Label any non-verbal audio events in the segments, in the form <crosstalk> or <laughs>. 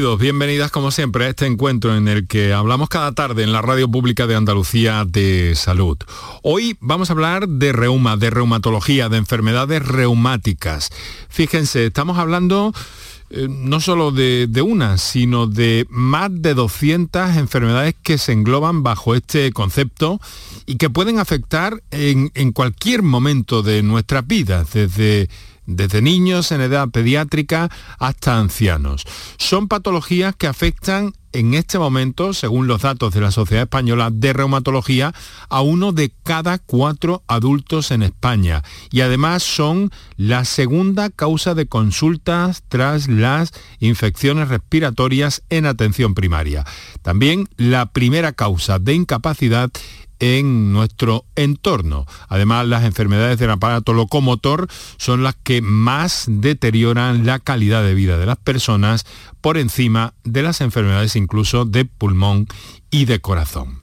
Bienvenidas como siempre a este encuentro en el que hablamos cada tarde en la radio pública de Andalucía de salud. Hoy vamos a hablar de reuma, de reumatología, de enfermedades reumáticas. Fíjense, estamos hablando eh, no solo de, una, sino de más de 200 enfermedades que se engloban bajo este concepto y que pueden afectar en, en cualquier momento de nuestra vida, desde desde niños en edad pediátrica hasta ancianos. Son patologías que afectan en este momento, según los datos de la Sociedad Española de Reumatología, a uno de cada cuatro adultos en España. Y además son la segunda causa de consultas tras las infecciones respiratorias en atención primaria. También la primera causa de incapacidad en nuestro entorno. Además, las enfermedades del aparato locomotor son las que más deterioran la calidad de vida de las personas por encima de las enfermedades incluso de pulmón y de corazón.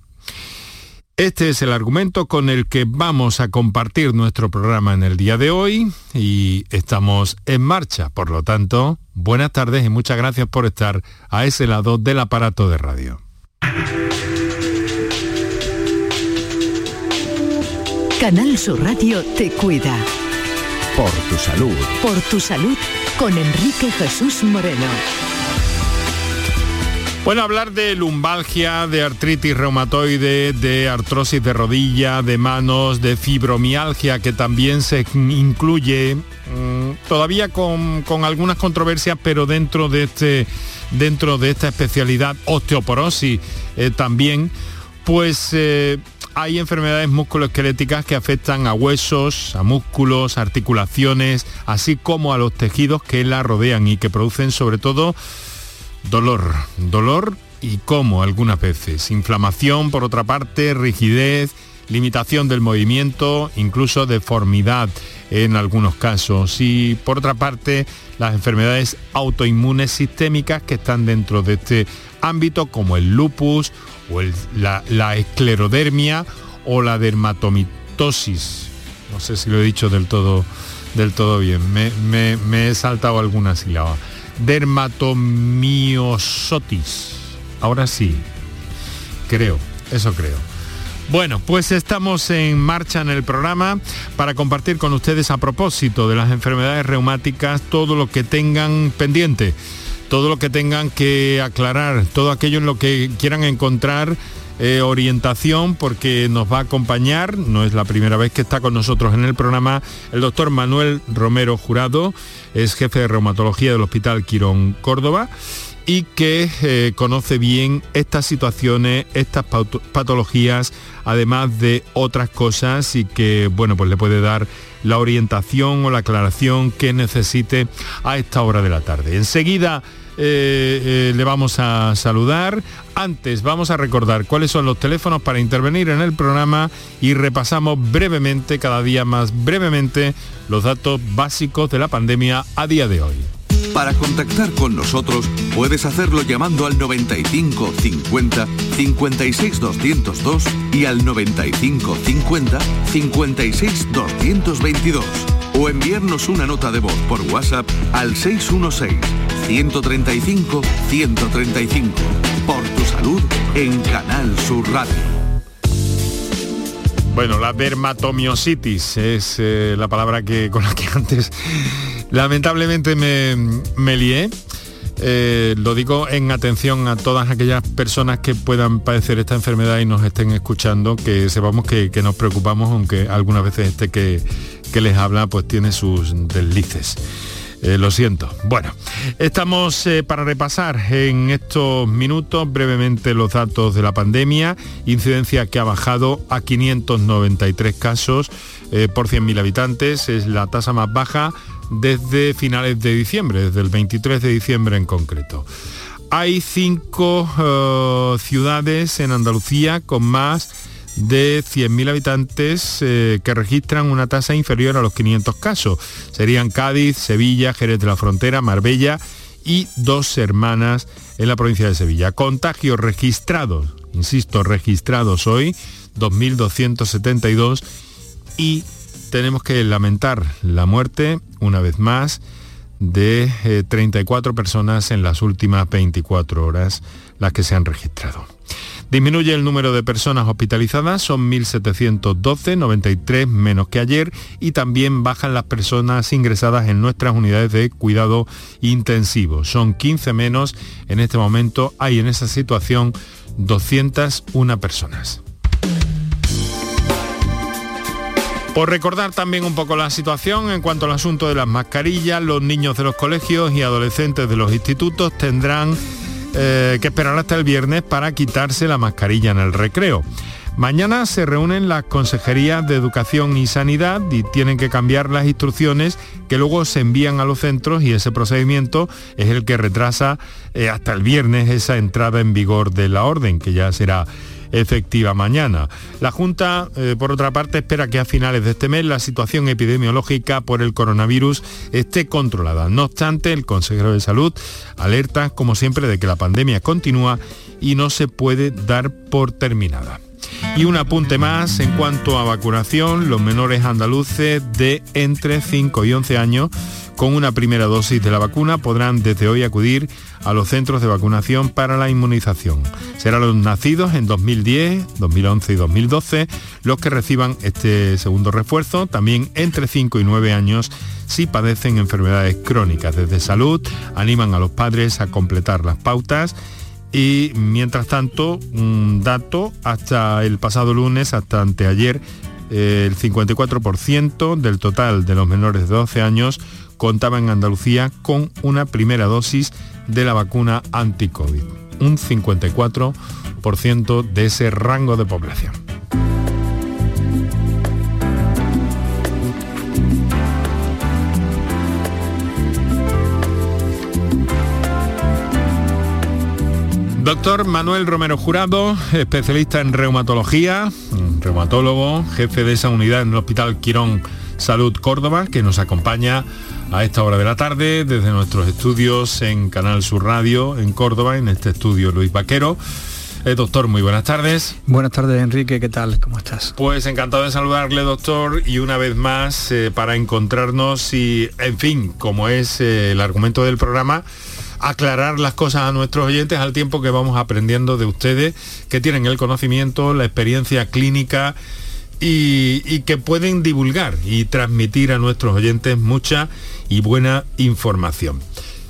Este es el argumento con el que vamos a compartir nuestro programa en el día de hoy y estamos en marcha. Por lo tanto, buenas tardes y muchas gracias por estar a ese lado del aparato de radio. Canal Sur Radio te cuida. Por tu salud. Por tu salud con Enrique Jesús Moreno. Bueno, hablar de lumbalgia, de artritis reumatoide, de artrosis de rodilla, de manos, de fibromialgia, que también se incluye, mm, todavía con, algunas controversias, pero dentro de, este, dentro de esta especialidad, osteoporosis eh, también, pues eh, hay enfermedades musculoesqueléticas que afectan a huesos, a músculos, articulaciones, así como a los tejidos que la rodean y que producen sobre todo dolor. Dolor y como algunas veces. Inflamación, por otra parte, rigidez, limitación del movimiento, incluso deformidad en algunos casos. Y por otra parte, las enfermedades autoinmunes sistémicas que están dentro de este ámbito, como el lupus o la, esclerodermia o la dermatomitosis. No sé si lo he dicho del todo, del todo bien, me, he saltado alguna sílaba. Dermatomiosotis. Ahora sí, creo, eso creo. Bueno, pues estamos en marcha en el programa para compartir con ustedes a propósito de las enfermedades reumáticas todo lo que tengan pendiente todo lo que tengan que aclarar, todo aquello en lo que quieran encontrar eh, orientación porque nos va a acompañar, no es la primera vez que está con nosotros en el programa, el doctor Manuel Romero Jurado, es jefe de reumatología del Hospital Quirón Córdoba y que eh, conoce bien estas situaciones, estas patologías, además de otras cosas y que, bueno, pues le puede dar la orientación o la aclaración que necesite a esta hora de la tarde. Enseguida eh, eh, le vamos a saludar. Antes vamos a recordar cuáles son los teléfonos para intervenir en el programa y repasamos brevemente, cada día más brevemente, los datos básicos de la pandemia a día de hoy. Para contactar con nosotros puedes hacerlo llamando al 95 50 56 202 y al 95 50 56 222 o enviarnos una nota de voz por WhatsApp al 616 135 135 por tu salud en Canal Sur Radio. Bueno, la dermatomiositis es eh, la palabra que con la que <laughs> antes Lamentablemente me, me lié. Eh, lo digo en atención a todas aquellas personas que puedan padecer esta enfermedad y nos estén escuchando, que sepamos que, nos preocupamos, aunque algunas veces este que, les habla pues tiene sus deslices. Eh, lo siento. Bueno, estamos eh, para repasar en estos minutos brevemente los datos de la pandemia, incidencia que ha bajado a 593 casos por 100.000 habitantes, es la tasa más baja desde finales de diciembre, desde el 23 de diciembre en concreto. Hay cinco eh, ciudades en Andalucía con más de 100.000 habitantes eh, que registran una tasa inferior a los 500 casos. Serían Cádiz, Sevilla, Jerez de la Frontera, Marbella y dos hermanas en la provincia de Sevilla. Contagios registrados, insisto, registrados hoy, 2.272 y tenemos que lamentar la muerte, una vez más, de 34 personas en las últimas 24 horas las que se han registrado. Disminuye el número de personas hospitalizadas, son 1.712, 93 menos que ayer, y también bajan las personas ingresadas en nuestras unidades de cuidado intensivo. Son 15 menos, en este momento hay en esa situación 201 personas. Por recordar también un poco la situación en cuanto al asunto de las mascarillas, los niños de los colegios y adolescentes de los institutos tendrán eh, que esperar hasta el viernes para quitarse la mascarilla en el recreo. Mañana se reúnen las consejerías de Educación y Sanidad y tienen que cambiar las instrucciones que luego se envían a los centros y ese procedimiento es el que retrasa eh, hasta el viernes esa entrada en vigor de la orden, que ya será efectiva mañana. La Junta, eh, por otra parte, espera que a finales de este mes la situación epidemiológica por el coronavirus esté controlada. No obstante, el consejero de Salud alerta, como siempre, de que la pandemia continúa y no se puede dar por terminada. Y un apunte más en cuanto a vacunación, los menores andaluces de entre 5 y 11 años con una primera dosis de la vacuna podrán desde hoy acudir a los centros de vacunación para la inmunización. Serán los nacidos en 2010, 2011 y 2012 los que reciban este segundo refuerzo, también entre 5 y 9 años si padecen enfermedades crónicas. Desde salud animan a los padres a completar las pautas y mientras tanto, un dato, hasta el pasado lunes, hasta anteayer, el 54% del total de los menores de 12 años contaba en Andalucía con una primera dosis de la vacuna anti-COVID. Un 54% de ese rango de población. Doctor Manuel Romero Jurado, especialista en reumatología, reumatólogo, jefe de esa unidad en el Hospital Quirón Salud Córdoba, que nos acompaña a esta hora de la tarde desde nuestros estudios en Canal Sur Radio en Córdoba, en este estudio Luis Vaquero. Eh, doctor, muy buenas tardes. Buenas tardes, Enrique, ¿qué tal? ¿Cómo estás? Pues encantado de saludarle, doctor, y una vez más eh, para encontrarnos y, en fin, como es eh, el argumento del programa, aclarar las cosas a nuestros oyentes al tiempo que vamos aprendiendo de ustedes, que tienen el conocimiento, la experiencia clínica y, que pueden divulgar y transmitir a nuestros oyentes mucha y buena información.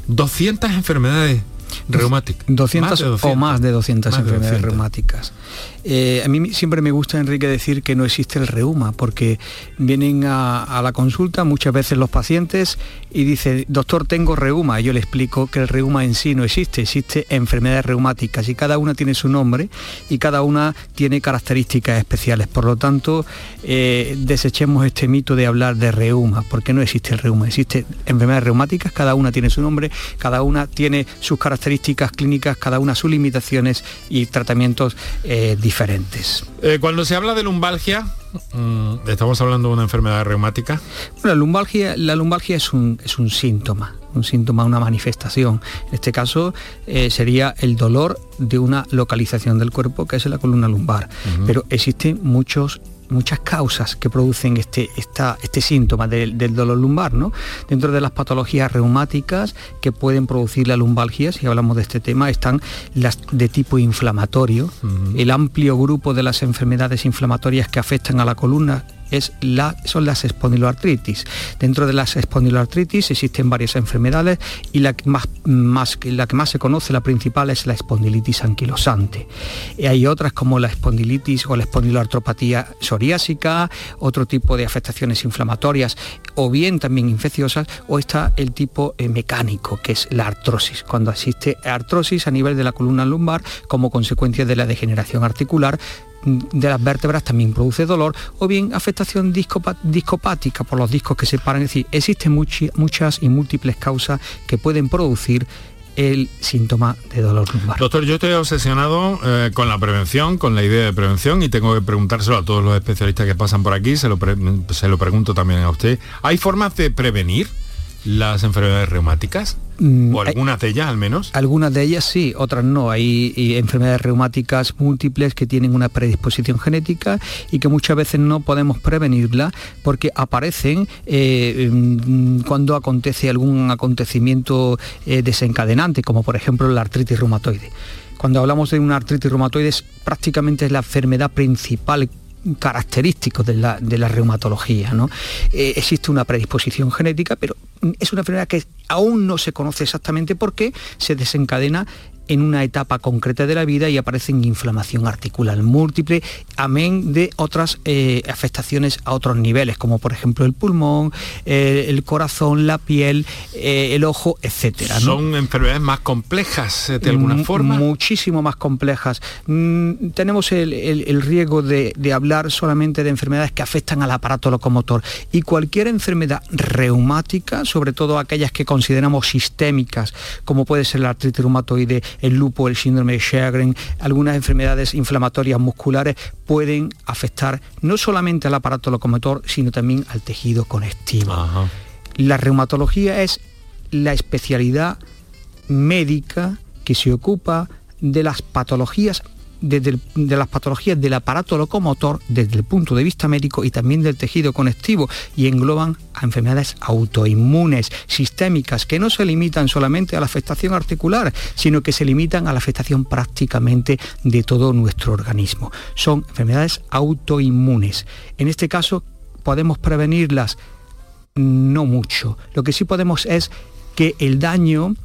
200 enfermedades reumáticas. 200, o más de 200 enfermedades reumáticas. Eh, a mí siempre me gusta, Enrique, decir que no existe el reuma, porque vienen a, la consulta muchas veces los pacientes y dicen, doctor, tengo reuma. Y yo le explico que el reuma en sí no existe, existe enfermedades reumáticas y cada una tiene su nombre y cada una tiene características especiales. Por lo tanto, eh, desechemos este mito de hablar de reuma, porque no existe el reuma, existe enfermedades reumáticas, cada una tiene su nombre, cada una tiene sus características clínicas, cada una sus limitaciones y tratamientos eh, diferentes diferentes. Eh, cuando se habla de lumbalgia, mm, estamos hablando de una enfermedad reumática. Bueno, la lumbalgia, la lumbalgia es un, es un síntoma, un síntoma, una manifestación. En este caso eh, sería el dolor de una localización del cuerpo que es la columna lumbar. Pero existen muchos muchas causas que producen este, este síntoma del, dolor lumbar. ¿no? Dentro de las patologías reumáticas que pueden producir la lumbalgia, si hablamos de este tema, están las de tipo inflamatorio, el amplio grupo de las enfermedades inflamatorias que afectan a la columna es la, son las espondiloartritis. Dentro de las espondiloartritis existen varias enfermedades y la que más, más, la que más se conoce, la principal, es la espondilitis anquilosante. Y hay otras como la espondilitis o la espondiloartropatía psoriásica, otro tipo de afectaciones inflamatorias o bien también infecciosas, o está el tipo eh, mecánico, que es la artrosis, cuando existe artrosis a nivel de la columna lumbar como consecuencia de la degeneración articular de las vértebras también produce dolor o bien afectación discopática por los discos que se paran. Es decir, existen muchas y múltiples causas que pueden producir el síntoma de dolor lumbar. Doctor, yo estoy obsesionado eh, con la prevención, con la idea de prevención y tengo que preguntárselo a todos los especialistas que pasan por aquí, se lo, se lo pregunto también a usted. ¿Hay formas de prevenir las enfermedades reumáticas? Mm, ¿O algunas de ellas al menos? Algunas de ellas sí, otras no. Hay, enfermedades reumáticas múltiples que tienen una predisposición genética y que muchas veces no podemos prevenirla porque aparecen eh, mm, cuando acontece algún acontecimiento eh, desencadenante, como por ejemplo la artritis reumatoide. Cuando hablamos de una artritis reumatoide es prácticamente la enfermedad principal característico de la, reumatología. ¿no? Eh, existe una predisposición genética, pero es una enfermedad que aún no se conoce exactamente por qué se desencadena en una etapa concreta de la vida y aparecen inflamación articular múltiple, amén de otras eh, afectaciones a otros niveles, como por ejemplo el pulmón, eh, el corazón, la piel, eh, el ojo, etcétera. ¿Son enfermedades más complejas de alguna forma? Muchísimo más complejas. Mm, tenemos el, riesgo de, de, hablar solamente de enfermedades que afectan al aparato locomotor y cualquier enfermedad reumática, sobre todo aquellas que consideramos sistémicas, como puede ser la artritis reumatoide, el lupo, el síndrome de Sjögren, algunas enfermedades inflamatorias musculares pueden afectar no solamente al aparato locomotor, sino también al tejido conectivo. La reumatología es la especialidad médica que se ocupa de las patologías de las patologías del aparato locomotor desde el punto de vista médico y también del tejido conectivo y engloban a enfermedades autoinmunes, sistémicas, que no se limitan solamente a la afectación articular, sino que se limitan a la afectación prácticamente de todo nuestro organismo. Son enfermedades autoinmunes. En este caso podemos prevenirlas no mucho. Lo que sí podemos es que el daño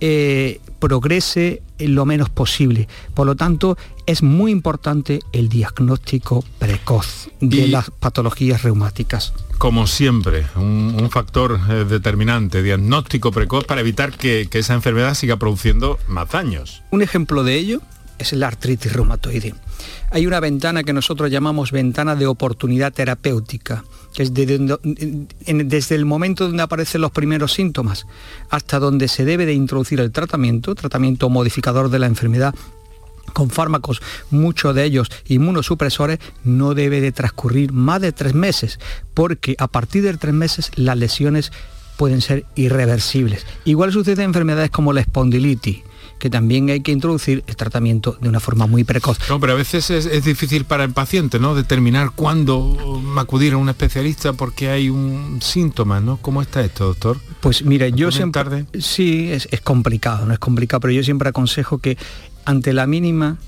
eh, progrese lo menos posible. Por lo tanto, es muy importante el diagnóstico precoz de las patologías reumáticas. Como siempre, un, factor eh, determinante, diagnóstico precoz para evitar que, que esa enfermedad siga produciendo más daños. Un ejemplo de ello es la artritis reumatoide. Hay una ventana que nosotros llamamos ventana de oportunidad terapéutica, que es desde el momento donde aparecen los primeros síntomas hasta donde se debe de introducir el tratamiento, tratamiento modificador de la enfermedad con fármacos, muchos de ellos inmunosupresores, no debe de transcurrir más de tres meses, porque a partir de tres meses las lesiones pueden ser irreversibles. Igual sucede en enfermedades como la espondilitis, que también hay que introducir el tratamiento de una forma muy precoz. No, pero a veces es, difícil para el paciente, ¿no? Determinar cuándo acudir a un especialista porque hay un síntoma, ¿no? ¿Cómo está esto, doctor? Pues mira, yo siempre... Tarde? Sí, es, complicado, no es complicado, pero yo siempre aconsejo que ante la mínima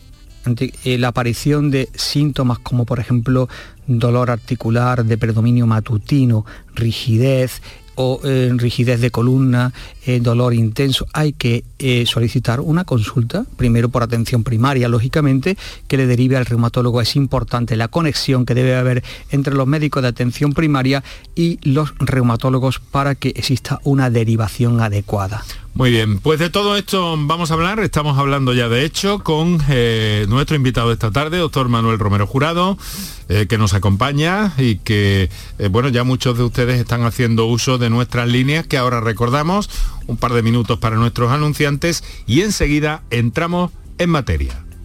ante eh, la aparición de síntomas como por ejemplo dolor articular de predominio matutino, rigidez, o eh, rigidez de columna, eh, dolor intenso, hay que eh, solicitar una consulta, primero por atención primaria, lógicamente, que le derive al reumatólogo. Es importante la conexión que debe haber entre los médicos de atención primaria y los reumatólogos para que exista una derivación adecuada. Muy bien, pues de todo esto vamos a hablar, estamos hablando ya de hecho con eh, nuestro invitado de esta tarde, doctor Manuel Romero Jurado, eh, que nos acompaña y que, eh, bueno, ya muchos de ustedes están haciendo uso de nuestras líneas que ahora recordamos, un par de minutos para nuestros anunciantes y enseguida entramos en materia.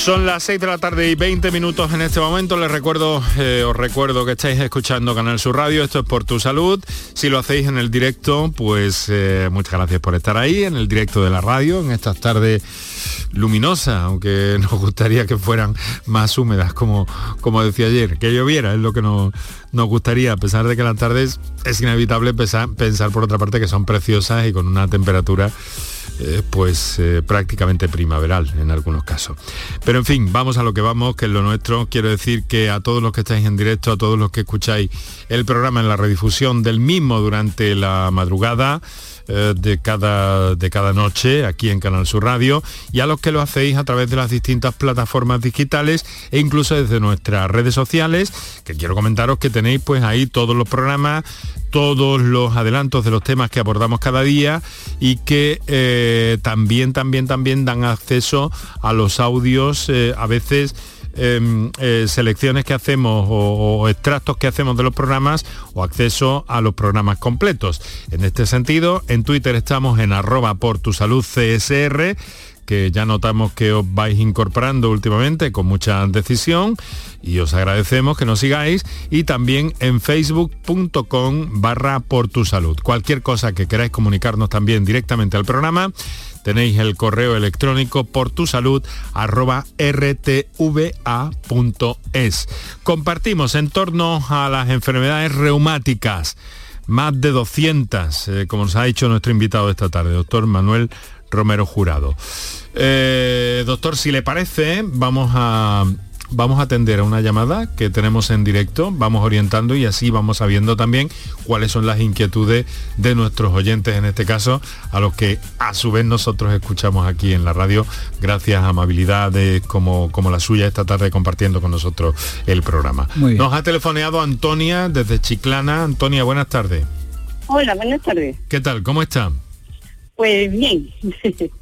Son las 6 de la tarde y 20 minutos en este momento. Les recuerdo, eh, os recuerdo que estáis escuchando Canal Sur Radio. Esto es por tu salud. Si lo hacéis en el directo, pues eh, muchas gracias por estar ahí, en el directo de la radio, en estas tardes luminosas, aunque <laughs> nos gustaría que fueran más húmedas, como, como decía ayer, que lloviera, es lo que nos, nos gustaría, a pesar de que las tardes es inevitable pensar, pensar por otra parte que son preciosas y con una temperatura eh, pues eh, prácticamente primaveral en algunos casos. Pero en fin, vamos a lo que vamos, que es lo nuestro. Quiero decir que a todos los que estáis en directo, a todos los que escucháis el programa en la redifusión del mismo durante la madrugada, eh, de, cada, de cada noche aquí en Canal Sur Radio y a los que lo hacéis a través de las distintas plataformas digitales e incluso desde nuestras redes sociales, que quiero comentaros que tenéis pues ahí todos los programas, todos los adelantos de los temas que abordamos cada día y que eh, también, también, también dan acceso a los audios eh, a veces Em, eh, selecciones que hacemos o, extractos que hacemos de los programas o acceso a los programas completos. En este sentido, en Twitter estamos en arroba por tu salud CSR que ya notamos que os vais incorporando últimamente con mucha decisión y os agradecemos que nos sigáis y también en facebook.com barra por salud. Cualquier cosa que queráis comunicarnos también directamente al programa, tenéis el correo electrónico por tu salud. Compartimos en torno a las enfermedades reumáticas, más de 200, eh, como nos ha dicho nuestro invitado esta tarde, doctor Manuel Romero Jurado. Eh, doctor, si le parece, vamos a vamos a atender a una llamada que tenemos en directo, vamos orientando y así vamos sabiendo también cuáles son las inquietudes de nuestros oyentes, en este caso, a los que a su vez nosotros escuchamos aquí en la radio, gracias a amabilidades como, como la suya esta tarde compartiendo con nosotros el programa. Nos ha telefoneado Antonia desde Chiclana. Antonia, buenas tardes. Hola, buenas tardes. ¿Qué tal? ¿Cómo está? Pues bien. <laughs>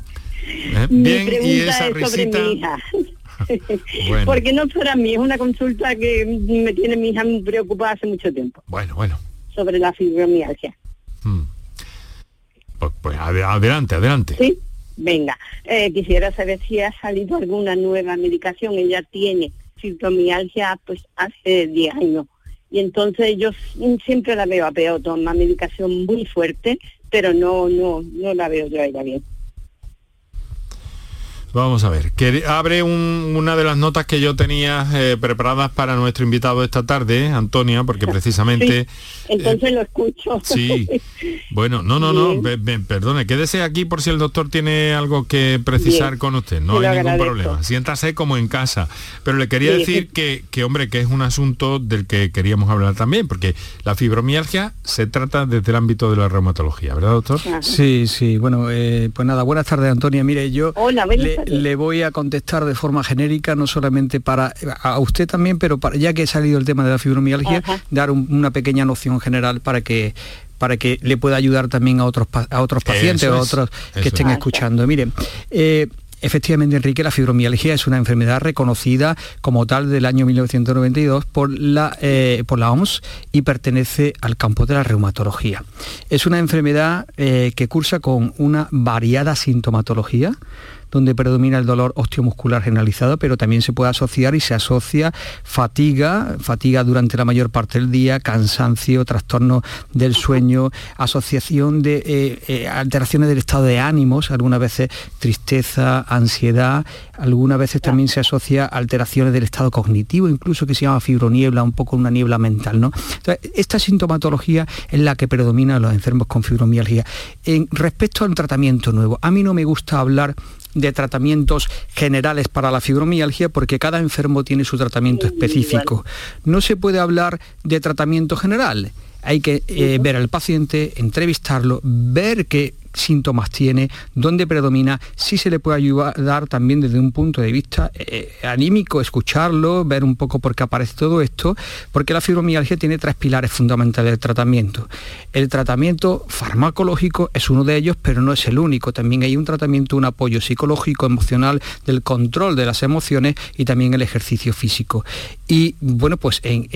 Eh, bien, y esa risita. <laughs> Porque no para mí, es una consulta que me tiene mi hija preocupada hace mucho tiempo. Bueno, bueno. Sobre la fibromialgia. Hmm. Pues, pues adelante, adelante. Sí, venga. Eh, quisiera saber si ha salido alguna nueva medicación. Ella tiene fibromialgia pues hace 10 años. Y entonces yo siempre la veo a peor, toma medicación muy fuerte, pero no, no, no la veo yo a ella bien. Vamos a ver, que abre una de las notas que yo tenía eh, preparadas para nuestro invitado esta tarde, Antonia, porque <laughs> precisamente... entonces lo escucho. Sí, <laughs> bueno, no, no, no, perdone, quédese aquí por si el doctor tiene algo que precisar con usted, no hay ningún problema, siéntase como en casa. Pero le quería decir que, que, hombre, que es un asunto del que queríamos hablar también, porque la fibromialgia se trata desde el ámbito de la reumatología, ¿verdad, doctor? Sí, sí, bueno, eh, pues nada, buenas tardes, Antonia, mire, yo... Hola, le voy a contestar de forma genérica, no solamente para a usted también, pero para, ya que ha salido el tema de la fibromialgia, dar una pequeña noción general para que para que le pueda ayudar también a otros a otros pacientes o a otros que estén escuchando. Miren, eh, Efectivamente, Enrique, la fibromialgia es una enfermedad reconocida como tal del año 1992 por la, eh, por la OMS y pertenece al campo de la reumatología. Es una enfermedad eh, que cursa con una variada sintomatología donde predomina el dolor osteomuscular generalizado, pero también se puede asociar y se asocia fatiga, fatiga durante la mayor parte del día, cansancio, trastorno del sueño, asociación de eh, eh, alteraciones del estado de ánimos, algunas veces tristeza, ansiedad, algunas veces también se asocia alteraciones del estado cognitivo, incluso que se llama fibroniebla, un poco una niebla mental. ¿no? esta sintomatología es la que predomina en los enfermos con fibromialgia. En, respecto a un tratamiento nuevo, a mí no me gusta hablar de tratamientos generales para la fibromialgia porque cada enfermo tiene su tratamiento específico. No se puede hablar de tratamiento general. Hay que eh, ver al paciente, entrevistarlo, ver que síntomas tiene, dónde predomina, si se le puede ayudar también desde un punto de vista eh, anímico, escucharlo, ver un poco por qué aparece todo esto, porque la fibromialgia tiene tres pilares fundamentales del tratamiento. El tratamiento farmacológico es uno de ellos, pero no es el único. También hay un tratamiento, un apoyo psicológico, emocional, del control de las emociones y también el ejercicio físico. Y bueno, pues en,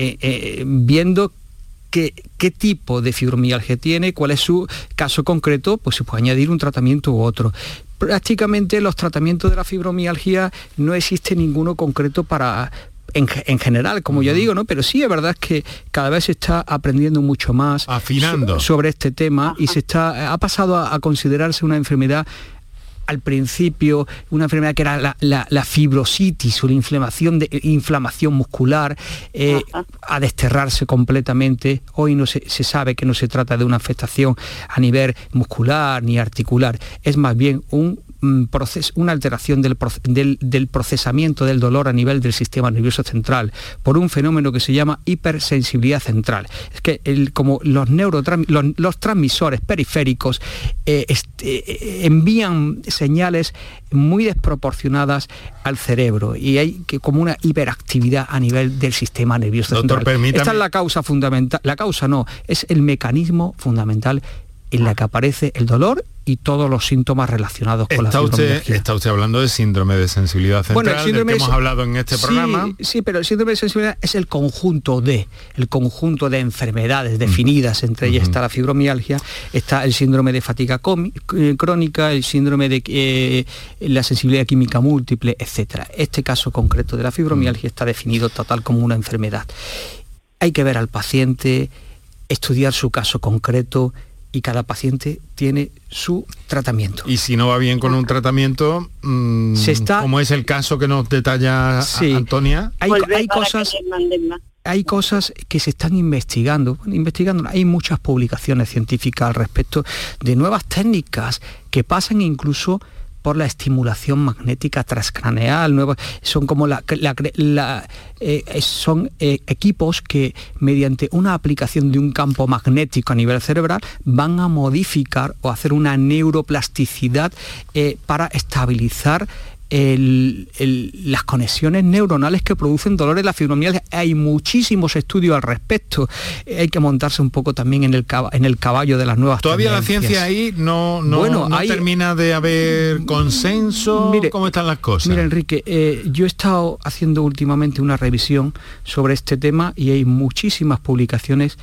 viendo qué, qué tipo de fibromialgia tiene, cuál es su caso concreto, pues se puede añadir un tratamiento u otro prácticamente los tratamientos de la fibromialgia no existe ninguno concreto para, en, general, como yo digo, ¿no? Pero sí es verdad que cada vez se está aprendiendo mucho más Afinando. sobre este tema y se está ha pasado a considerarse una enfermedad al principio una enfermedad que era la, fibrositis o la inflamación, de, inflamación muscular, eh, a desterrarse completamente. Hoy no se, se, sabe que no se trata de una afectación a nivel muscular ni articular, es más bien un una alteración del, procesamiento del dolor a nivel del sistema nervioso central por un fenómeno que se llama hipersensibilidad central. Es que como los, los, transmisores periféricos eh, este, envían señales muy desproporcionadas al cerebro y hay que, como una hiperactividad a nivel del sistema nervioso central. Esta es la causa fundamental, la causa no, es el mecanismo fundamental en la que aparece el dolor y todos los síntomas relacionados con la fibromialgia. está usted hablando de síndrome de sensibilidad central, bueno, síndrome del que hemos hablado en este programa. Sí, pero el síndrome de sensibilidad es el conjunto de, el conjunto de enfermedades definidas, entre ellas está la fibromialgia, está el síndrome de fatiga eh, crónica, el síndrome de eh, la sensibilidad química múltiple, etcétera. Este caso concreto de la fibromialgia está definido total como una enfermedad. Hay que ver al paciente, estudiar su caso concreto, y cada paciente tiene su tratamiento. Y si no va bien con un tratamiento, mm, como es el caso que nos detalla Antonia, hay, cosas hay cosas que se están investigando, investigando, hay muchas publicaciones científicas al respecto de nuevas técnicas que pasan incluso por la estimulación magnética transcraneal, son como la, eh, son eh, equipos que mediante una aplicación de un campo magnético a nivel cerebral van a modificar o hacer una neuroplasticidad eh, para estabilizar las conexiones neuronales que producen dolor en la fibromialgia. Hay muchísimos estudios al respecto. Hay que montarse un poco también en el, en el caballo de las nuevas Todavía la ciencia ahí no, no, termina de haber consenso. Mire, ¿Cómo están las cosas? Mira, Enrique, eh, yo he estado haciendo últimamente una revisión sobre este tema y hay muchísimas publicaciones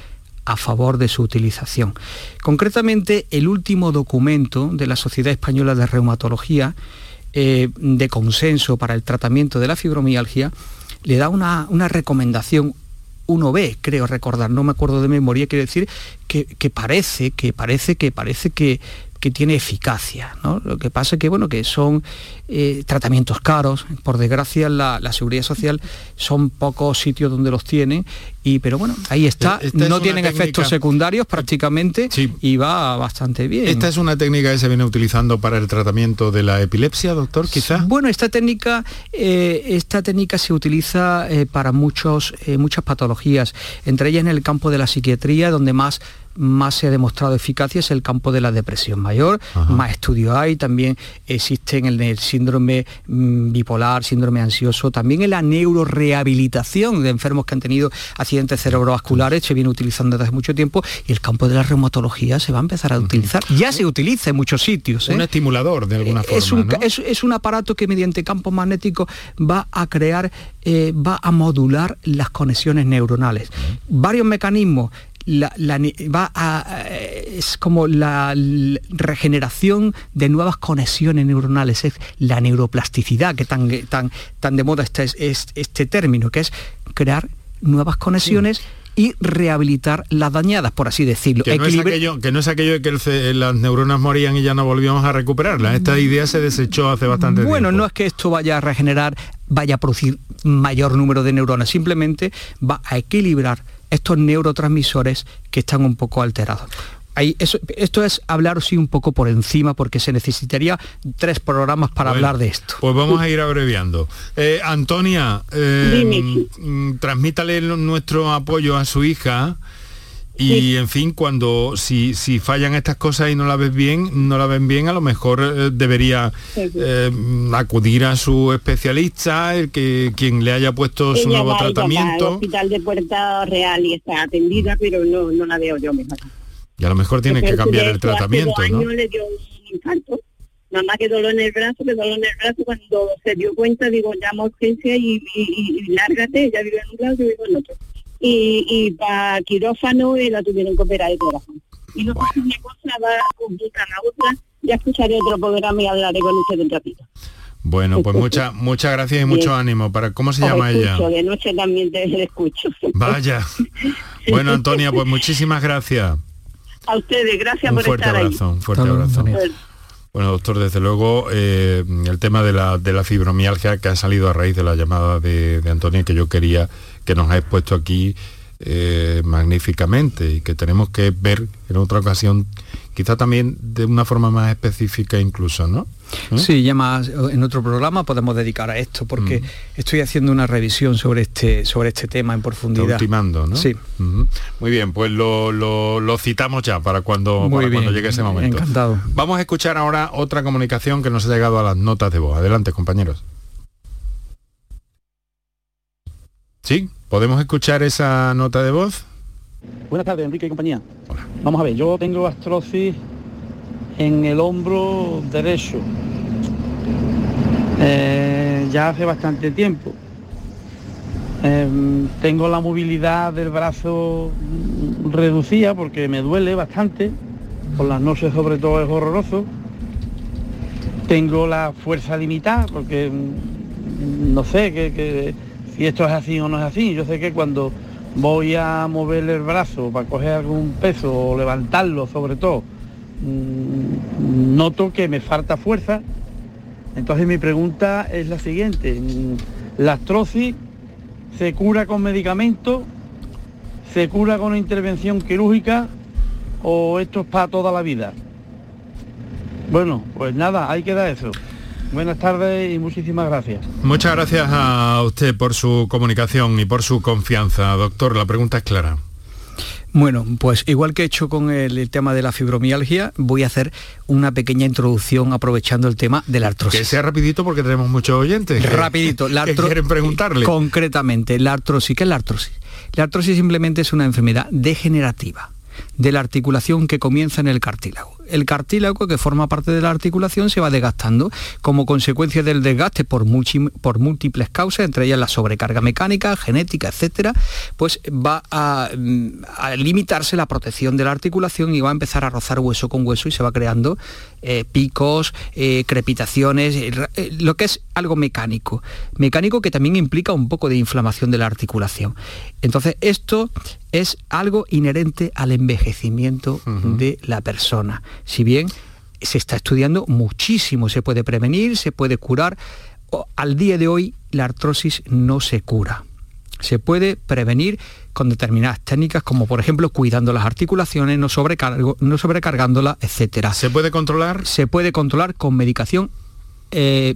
a favor de su utilización. Concretamente, el último documento de la Sociedad Española de Reumatología eh, de consenso para el tratamiento de la fibromialgia, le da una, una recomendación 1B, creo recordar, no me acuerdo de memoria, quiere decir que, que, parece, que parece, que parece que, que tiene eficacia. Lo que pasa es que, bueno, que son eh, tratamientos caros, por desgracia la, seguridad social son pocos sitios donde los tienen, y, pero bueno, ahí está, no tienen efectos secundarios prácticamente y va bastante bien. ¿Esta es una técnica que se viene utilizando para el tratamiento de la epilepsia, doctor, quizás? Bueno, esta técnica, eh, esta técnica se utiliza eh, para muchos, muchas patologías, entre ellas en el campo de la psiquiatría, donde más más se ha demostrado eficacia es el campo de la depresión mayor, más estudios hay, también existen en el síndrome mm, bipolar, síndrome ansioso, también en la neurorehabilitación de enfermos que han tenido accidentes cerebrovasculares, se viene utilizando desde hace mucho tiempo, y el campo de la reumatología se va a empezar a utilizar. Ya se utiliza en muchos sitios. Un ¿eh? estimulador de alguna forma. Es un, es, un aparato que mediante campos magnéticos va a crear, eh, va a modular las conexiones neuronales. Varios mecanismos la, va a, es como la, regeneración de nuevas conexiones neuronales, es la neuroplasticidad, que tan, tan, tan de moda está es, este término, que es crear nuevas conexiones. y rehabilitar las dañadas, por así decirlo. Que no, es aquello, que no es aquello de que las neuronas morían y ya no volvíamos a recuperarlas. Esta idea se desechó hace bastante tiempo. Bueno, no es que esto vaya a regenerar, vaya a producir mayor número de neuronas, simplemente va a equilibrar estos neurotransmisores que están un poco alterados. esto es hablar sí un poco por encima porque se necesitaría tres programas para hablar de esto. Pues vamos a ir abreviando. Eh, Antonia, eh, mm, transmítale nuestro apoyo a su hija y en fin, cuando si, si fallan estas cosas y no la ves bien, no la ven bien, a lo mejor eh, debería eh, acudir a su especialista, el que quien le haya puesto su nuevo tratamiento. Al hospital de Puerta Real y está atendida, pero no, no la veo yo mejor. Y a lo mejor tiene que cambiar el tratamiento, ¿no? le dio un infarto. Nada más que dolor en el brazo, que dolor en el brazo, cuando se dio cuenta, digo, llamo a urgencia y, y, y, lárgate, ella vive en un lado, yo vivo en otro y, para quirófano y la tuvieron que operar de corazón. Y no pasa una cosa va a complicar la otra, ya escucharé otro programa y hablaré con usted un ratito. Bueno, pues muchas muchas gracias y mucho ánimo. Para, ¿Cómo se llama ella? De noche también te <laughs> escucho. Vaya. Bueno, Antonia, pues muchísimas gracias. A ustedes, gracias por estar abrazo, ahí. Un fuerte abrazo. Bueno, doctor, desde luego eh, el tema de la, de la, fibromialgia que ha salido a raíz de la llamada de, de Antonia que yo quería que nos ha expuesto aquí eh, magníficamente y que tenemos que ver en otra ocasión, quizá también de una forma más específica incluso, ¿no? ¿Eh? Sí, ya más en otro programa podemos dedicar a esto, porque mm. estoy haciendo una revisión sobre este, sobre este tema en profundidad. ultimando, ¿no? Sí. Muy bien, pues lo, citamos ya para, cuando, cuando llegue ese momento. Encantado. Vamos a escuchar ahora otra comunicación que nos ha llegado a las notas de voz. Adelante, compañeros. Sí. ¿Podemos escuchar esa nota de voz? Buenas tardes, Enrique y compañía. Vamos a ver, yo tengo astrosis en el hombro derecho. Eh, ya hace bastante tiempo. Em, tengo la movilidad del brazo reducida porque me duele bastante. Por las noches sobre todo es horroroso. Tengo la fuerza limitada porque mm, no sé, que y esto es así o no es así. Yo sé que cuando voy a mover el brazo para coger algún peso o levantarlo sobre todo, mm, noto que me falta fuerza. Entonces mi pregunta es la siguiente. Mm, ¿La astrosis se cura con medicamentos? ¿Se cura con intervención quirúrgica? ¿O esto es para toda la vida? Bueno, pues nada, hay que dar eso. Buenas tardes y muchísimas gracias. Muchas gracias a usted por su comunicación y por su confianza. Doctor, la pregunta es clara. Bueno, pues igual que he hecho con el, tema de la fibromialgia, voy a hacer una pequeña introducción aprovechando el tema de la artrosis. Que sea rapidito porque tenemos muchos oyentes. Rapidito. La que quieren preguntarle. Concretamente, la artrosis. ¿Qué es la artrosis? La artrosis simplemente es una enfermedad degenerativa de la articulación que comienza en el cartílago. El cartílago que forma parte de la articulación se va desgastando como consecuencia del desgaste por, por múltiples causas, entre ellas la sobrecarga mecánica, genética, etcétera, pues va a, mm, limitarse la protección de la articulación y va a empezar a rozar hueso con hueso y se va creando eh, picos, eh, crepitaciones, eh, lo que es algo mecánico. Mecánico que también implica un poco de inflamación de la articulación. Entonces, esto es algo inherente al envejecimiento de la persona. Si bien se está estudiando muchísimo, se puede prevenir, se puede curar, al día de hoy la artrosis no se cura. Se puede prevenir con determinadas técnicas como por ejemplo cuidando las articulaciones, no, sobrecargo, no sobrecargándolas, etc. ¿Se puede controlar? Se puede controlar con medicación eh,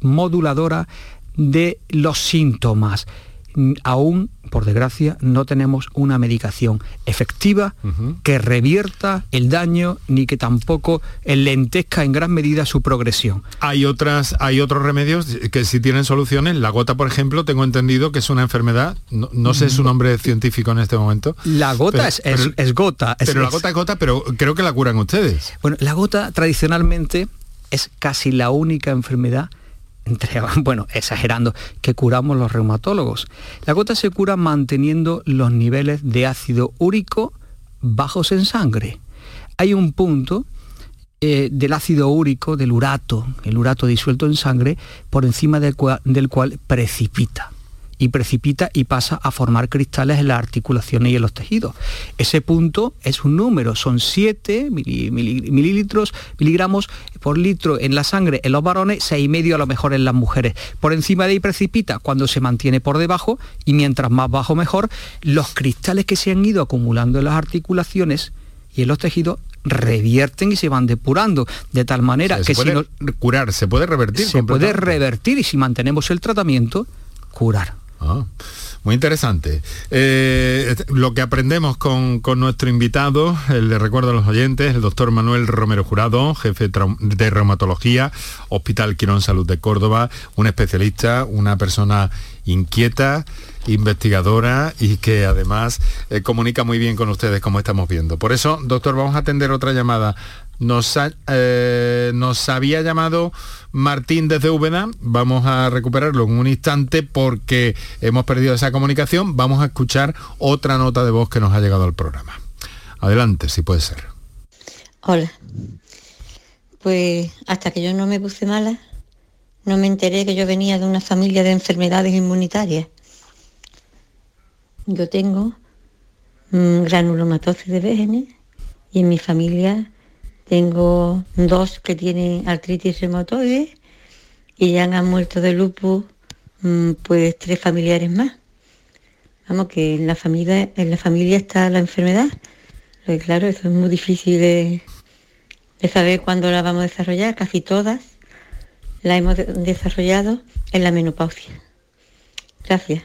moduladora de los síntomas. Mm, aún, por desgracia, no tenemos una medicación efectiva que revierta el daño ni que tampoco lentezca en gran medida su progresión. Hay otras, hay otros remedios que si tienen soluciones. La gota, por ejemplo, tengo entendido que es una enfermedad. No, sé su nombre científico en este momento. La gota es, gota. pero la gota es gota, pero creo que la curan ustedes. Bueno, la gota tradicionalmente es casi la única enfermedad <laughs> bueno, exagerando, que curamos los reumatólogos. La gota se cura manteniendo los niveles de ácido úrico bajos en sangre. Hay un punto eh, del ácido úrico, del urato, el urato disuelto en sangre, por encima del cual precipita y precipita y pasa a formar cristales en las articulaciones y en los tejidos. Ese punto es un número, son 7 mililitros, miligramos por litro en la sangre en los varones, 6,5 a lo mejor en las mujeres. Por encima de ahí precipita cuando se mantiene por debajo y mientras más bajo mejor, los cristales que se han ido acumulando en las articulaciones y en los tejidos revierten y se van depurando de tal manera que si no, curar se puede revertir se puede revertir y si mantenemos el tratamiento curar Ah, muy interesante. Eh, lo que aprendemos con, nuestro invitado, le recuerdo a los oyentes, el doctor Manuel Romero Jurado, jefe de reumatología, Hospital Quirón Salud de Córdoba, un especialista, una persona inquieta, investigadora y que además eh, comunica muy bien con ustedes como estamos viendo. Por eso, doctor, vamos a atender otra llamada Nos, eh, nos había llamado Martín desde Úbeda, vamos a recuperarlo en un instante porque hemos perdido esa comunicación, vamos a escuchar otra nota de voz que nos ha llegado al programa. Adelante, si puede ser. Hola. Pues hasta que yo no me puse mala, no me enteré que yo venía de una familia de enfermedades inmunitarias. Yo tengo mm, granulomatosis de Wegener y en mi familia tengo dos que tienen artritis reumatoide y ya han muerto de lupus mm, pues tres familiares más. Vamos, que en la familia, en la familia está la enfermedad. Pero claro, eso es muy difícil de, de saber cuándo la vamos a desarrollar. Casi todas la hemos desarrollado en la menopausia. Gracias.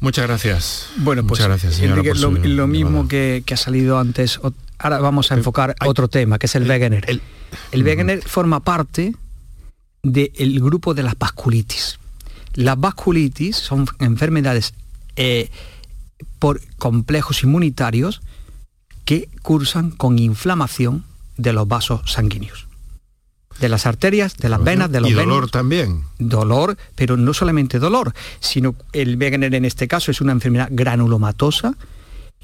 Muchas gracias. Bueno, pues Muchas gracias, Enrique, por lo, su lo mismo que ha salido antes. Ahora vamos a enfocar hay- otro tema, que es el Wegener. el- El, Wegener forma parte del grupo de las vasculitis. Las vasculitis son enfermedades eh, por complejos inmunitarios que cursan con inflamación de los vasos sanguíneos. De las arterias, de las venas, de los y venos dolor también. dolor, pero no solamente dolor, sino el Wegener en este caso es una enfermedad granulomatosa,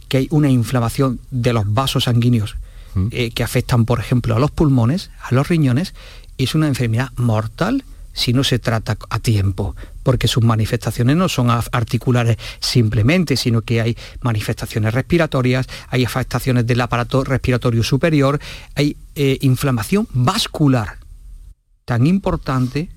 que hay una inflamación de los vasos sanguíneos Mm. eh, que afectan, por ejemplo, a los pulmones, a los riñones, y es una enfermedad mortal si no se trata a tiempo, porque sus manifestaciones no son articulares simplemente, sino que hay manifestaciones respiratorias, hay afectaciones del aparato respiratorio superior, hay eh, inflamación vascular tan importante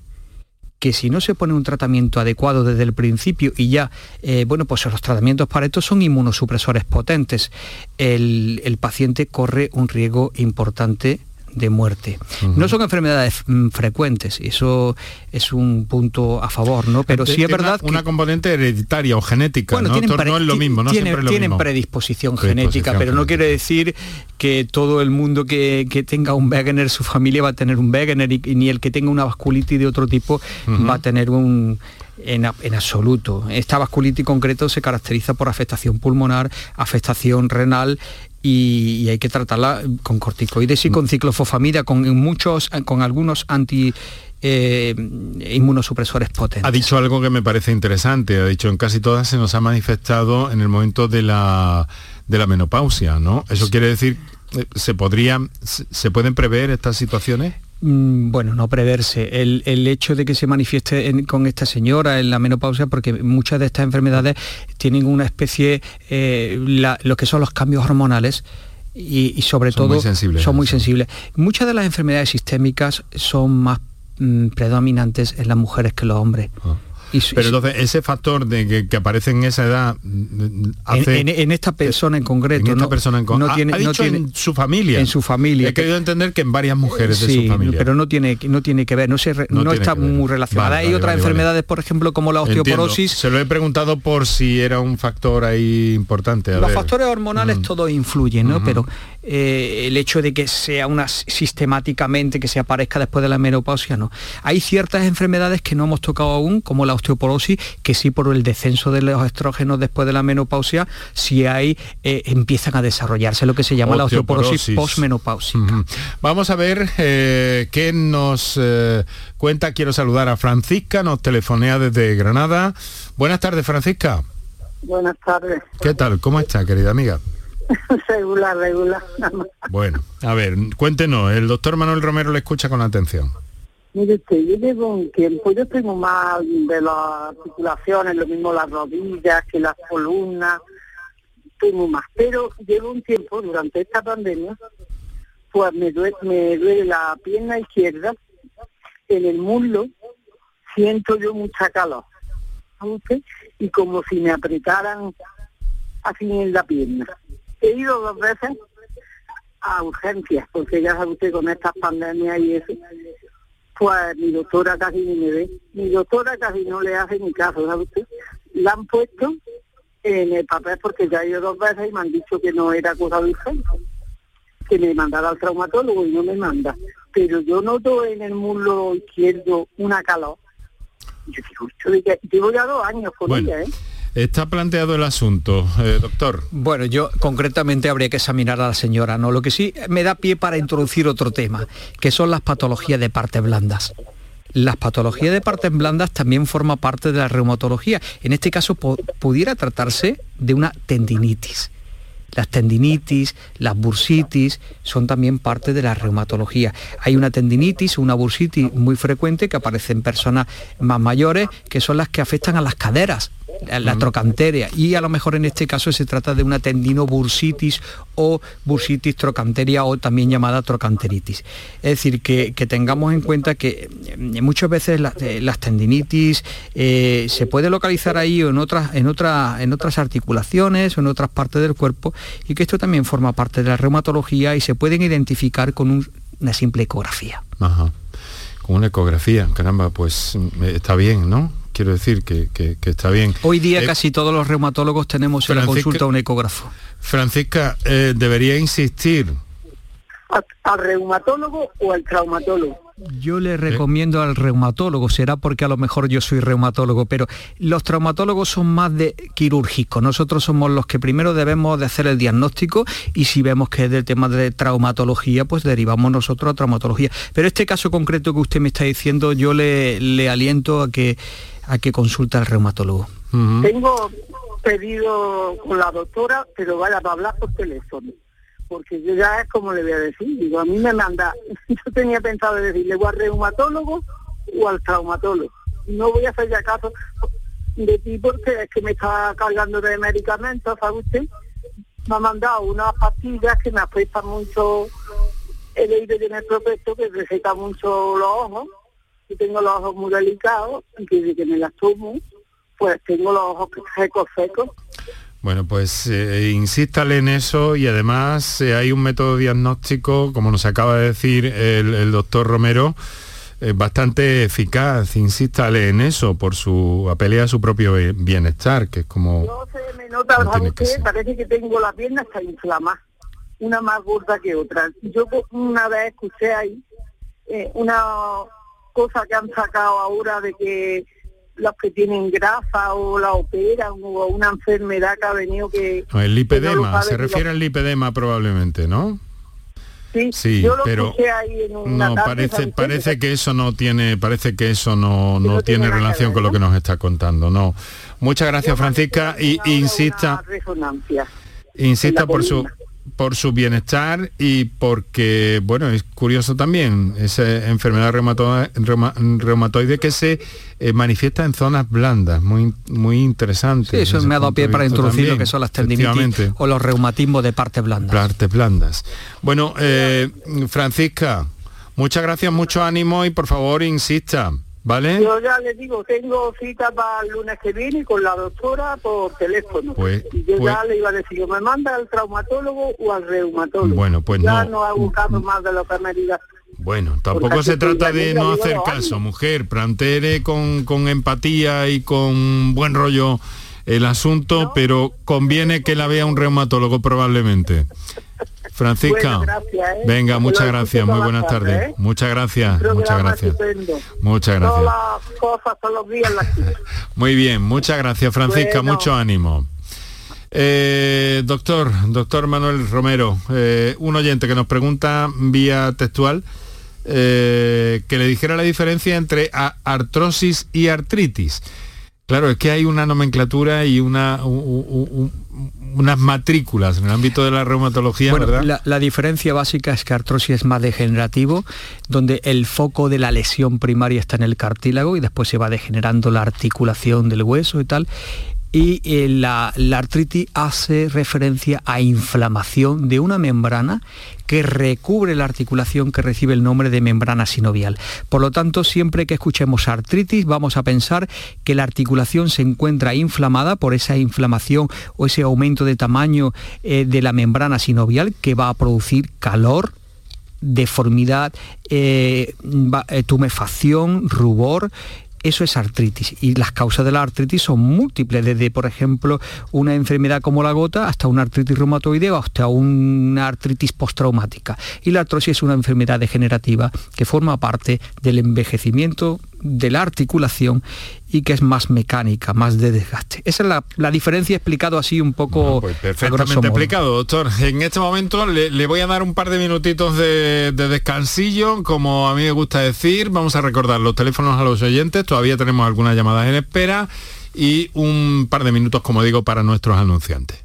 que si no se pone un tratamiento adecuado desde el principio y ya, eh, bueno, pues los tratamientos para esto son inmunosupresores potentes, el, el paciente corre un riesgo importante de muerte. No son enfermedades mm, frecuentes, eso es un punto a favor, ¿no? Pero sí es verdad una, una componente hereditaria o genética, bueno, ¿no? tienen, no es lo mismo, no tienen, siempre es lo tienen mismo. predisposición, Predisposición genética, pero no quiere decir que todo el mundo que, que tenga un Wegener, su familia va a tener un Wegener y, y ni el que tenga una vasculitis de otro tipo va a tener un en absoluto. Esta vasculitis concreto se caracteriza por afectación pulmonar, afectación renal y, y hay que tratarla con corticoides y con ciclofosfamida, con muchos, con algunos anti eh, inmunosupresores potentes. Ha dicho algo que me parece interesante, ha dicho en casi todas se nos ha manifestado en el momento de la, de la menopausia, ¿no? Eso quiere decir, eh, ¿se podrían, se, se pueden prever estas situaciones? Mm, Bueno, no preverse. El, el hecho de que se manifieste en- con esta señora en la menopausia, porque muchas de estas enfermedades tienen una especie, eh, la- lo que son los cambios hormonales, y, y sobre Son todo muy sensibles son muy sensibles. Muchas de las enfermedades sistémicas son más mm, predominantes en las mujeres que los hombres. Y Pero entonces ese factor de que, que aparece en esa edad mm, en, hace... en- en esta persona en concreto, en esta no, persona en con- no tiene, ha dicho tiene- en su familia. en su familia. He querido entender que en varias mujeres de Sí, su familia. pero no tiene, no tiene que ver, no, se No está muy relacionada. Vale, Hay vale, otras vale, enfermedades, por ejemplo, como la Entiendo. osteoporosis. Se lo he preguntado por si era un factor ahí importante. a Los ver. factores hormonales Mm. todos influyen, ¿no? Pero eh, el hecho de que sea una sistemáticamente que se aparezca después de la menopausia, no. Hay ciertas enfermedades que no hemos tocado aún, como la osteoporosis, que sí por el descenso de los estrógenos después de la menopausia, si hay eh, empiezan a desarrollarse lo que se llama la osteoporosis. Ujú. Vamos a ver eh, qué nos eh, cuenta. Quiero saludar a Francisca, nos telefonea desde Granada. Buenas tardes, Francisca. Buenas tardes. ¿Qué tal? ¿Cómo está, querida amiga? <laughs> regular, regular. Bueno, a ver, cuéntenos. El doctor Manuel Romero le escucha con atención. Mire usted, yo llevo un tiempo, yo tengo mal de las articulaciones, lo mismo las rodillas que las columnas, tengo más, pero llevo un tiempo durante esta pandemia, pues me duele, me duele la pierna izquierda, en el muslo, siento yo mucha calor. Y como si me apretaran así en la pierna. He ido dos veces a urgencias, porque ya sabe usted con estas pandemias y eso, pues mi doctora casi ni me ve. Mi doctora casi no le hace ni caso, ¿sabe usted? La han puesto en el papel porque ya he ido dos veces y me han dicho que no era cosa de urgencia, que me mandara al traumatólogo y no me manda. Pero yo noto en el muslo izquierdo una calor. Yo digo, de que- llevo ya dos años con Bueno. ella, ¿eh? Está planteado el asunto, eh, doctor. Bueno, yo concretamente habría que examinar a la señora, ¿no? Lo que sí me da pie para introducir otro tema, que son las patologías de partes blandas. Las patologías de partes blandas también forman parte de la reumatología. En este caso pudiera tratarse de una tendinitis. Las tendinitis, las bursitis son también parte de la reumatología. Hay una tendinitis, una bursitis muy frecuente que aparece en personas más mayores, que son las que afectan a las caderas, la trocanteria y a lo mejor en este caso se trata de una tendinobursitis o bursitis trocanteria o también llamada trocanteritis. Es decir, que, tengamos en cuenta que eh, muchas veces eh, las tendinitis eh, se puede localizar ahí o en otras, en, en otras articulaciones o en otras partes del cuerpo y que esto también forma parte de la reumatología y se pueden identificar con una simple ecografía. Con una ecografía, caramba, pues está bien, ¿no? Quiero decir que, está bien. Hoy día eh, casi todos los reumatólogos tenemos en la consulta un ecógrafo. Francisca, eh, debería insistir. ¿Al reumatólogo o al traumatólogo? Yo le recomiendo al reumatólogo, será porque a lo mejor yo soy reumatólogo, pero los traumatólogos son más de quirúrgico. Nosotros somos los que primero debemos de hacer el diagnóstico y si vemos que es del tema de traumatología, pues derivamos nosotros a traumatología. Pero este caso concreto que usted me está diciendo, yo le, le aliento a que, a que consulte al reumatólogo. Tengo pedido con la doctora, pero vaya a hablar por teléfono porque yo ya es como le voy a decir, digo, a mí me manda, <laughs> yo tenía pensado decirle o al reumatólogo o al traumatólogo. No voy a hacer ya caso de ti porque es que me está cargando de medicamentos, ¿sabe usted? Me ha mandado unas pastillas que me afectan mucho, he leído en el prospecto que receta mucho los ojos, tengo los ojos muy delicados, y que desde que me las tomo, pues tengo los ojos secos, secos, bueno, pues eh, insístale en eso y además eh, hay un método diagnóstico, como nos acaba de decir el, doctor Romero, eh, bastante eficaz. Insístale en eso por su apelea a su propio bienestar, que es como... No se me nota, que parece que tengo la pierna hasta inflamada, una más gorda que otra. Yo una vez escuché ahí una cosa que han sacado ahora de que los que tienen grasa o la operan o una enfermedad que ha venido que... el lipedema, se refiere al lipedema probablemente, ¿no? Sí, sí pero no parece parece que eso no tiene parece que eso no, no, tiene, relación con lo que nos está contando no. Muchas gracias Francisca y insista insista por su por su bienestar y porque, bueno, es curioso también esa enfermedad reumatoide, que se eh, manifiesta en zonas blandas, muy, muy interesante. Sí, eso me ha dado pie para introducir lo que son las tendinitis o los reumatismos de partes blandas. Partes blandas. Bueno, eh, Francisca, muchas gracias, mucho ánimo y por favor insista. ¿Vale? Yo ya le digo, tengo cita para el lunes que viene con la doctora por teléfono. Pues, y yo ya pues- le iba a decir, me manda al traumatólogo o al reumatólogo. Bueno, pues ya no. ha buscado más de lo que me diga. Bueno, tampoco se trata de no hacer caso, mujer. Plantere con, con empatía y con buen rollo el asunto, pero conviene que la vea un reumatólogo probablemente. Francisca, ¿eh? venga, muchas gracias, muy buenas tardes. ¿eh? Muchas gracias, muchas gracias. Muchas gracias. <laughs> Muy bien, muchas gracias Francisca, mucho ánimo. Eh, doctor, doctor Manuel Romero, un oyente que nos pregunta vía textual que le dijera la diferencia entre artrosis y artritis. Claro, es que hay una nomenclatura y una, unas matrículas en el ámbito de la reumatología, ¿verdad? La, diferencia básica es que artrosis es más degenerativo, donde el foco de la lesión primaria está en el cartílago y después se va degenerando la articulación del hueso y tal y eh, la, artritis hace referencia a inflamación de una membrana que recubre la articulación que recibe el nombre de membrana sinovial. Por lo tanto, siempre que escuchemos artritis, vamos a pensar que la articulación se encuentra inflamada por esa inflamación o ese aumento de tamaño eh, de la membrana sinovial que va a producir calor, deformidad, eh, tumefacción, rubor, eso es artritis. Y las causas de la artritis son múltiples, desde, por ejemplo, una enfermedad como la gota hasta una artritis reumatoide hasta una artritis postraumática. Y la artrosis es una enfermedad degenerativa que forma parte del envejecimiento de la articulación y que es más mecánica, más de desgaste. Esa es la, diferencia explicado así un poco... Pues perfectamente explicado, doctor. En este momento le, voy a dar un par de minutitos de, de, descansillo, como a mí me gusta decir. Vamos a recordar los teléfonos a los oyentes, todavía tenemos algunas llamadas en espera y un par de minutos, como digo, para nuestros anunciantes.